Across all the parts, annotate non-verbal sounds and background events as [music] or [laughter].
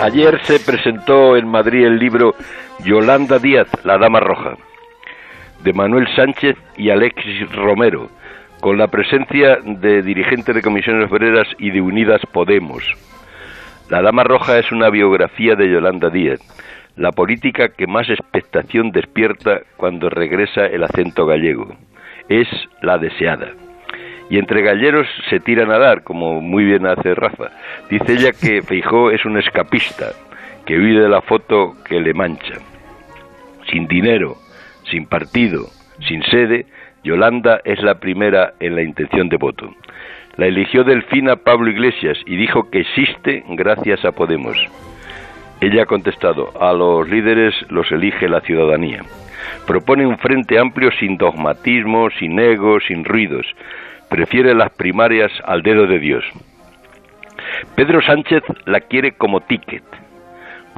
Ayer se presentó en Madrid el libro Yolanda Díaz, La Dama Roja, de Manuel Sánchez y Alexis Romero, con la presencia de dirigentes de comisiones obreras y de Unidas Podemos. La Dama Roja es una biografía de Yolanda Díaz, la política que más expectación despierta cuando regresa el acento gallego. Es la deseada y entre galleros se tiran a dar, como muy bien hace Rafa. Dice ella que [laughs] Feijó es un escapista, que huye de la foto que le mancha. Sin dinero, sin partido, sin sede, Yolanda es la primera en la intención de voto. La eligió Delfina Pablo Iglesias y dijo que existe gracias a Podemos. Ella ha contestado, a los líderes los elige la ciudadanía. Propone un frente amplio sin dogmatismo, sin ego, sin ruidos, prefiere las primarias al dedo de Dios. Pedro Sánchez la quiere como ticket.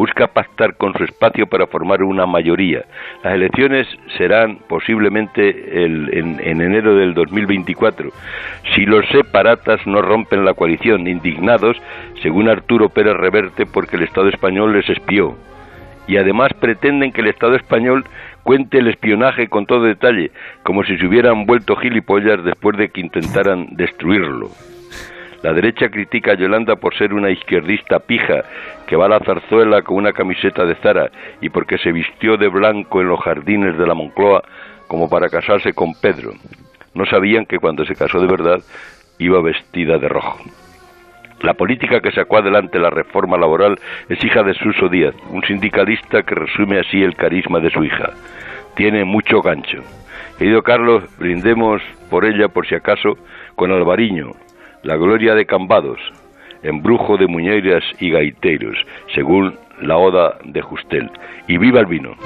Busca pactar con su espacio para formar una mayoría. Las elecciones serán posiblemente en, en, enero del 2024. Si los separatas no rompen la coalición, indignados, según Arturo Pérez Reverte, porque el Estado español les espió. Y además pretenden que el Estado español cuente el espionaje con todo detalle, como si se hubieran vuelto gilipollas después de que intentaran destruirlo. La derecha critica a Yolanda por ser una izquierdista pija que va a la zarzuela con una camiseta de Zara y porque se vistió de blanco en los jardines de la Moncloa como para casarse con Pedro. No sabían que cuando se casó de verdad iba vestida de rojo. La política que sacó adelante la reforma laboral es hija de Suso Díaz, un sindicalista que resume así el carisma de su hija. Tiene mucho gancho. Querido Carlos, brindemos por ella, por si acaso, con Alvariño, la gloria de Cambados, embrujo de muñeiras y gaiteros, según la oda de Justel. Y viva el vino.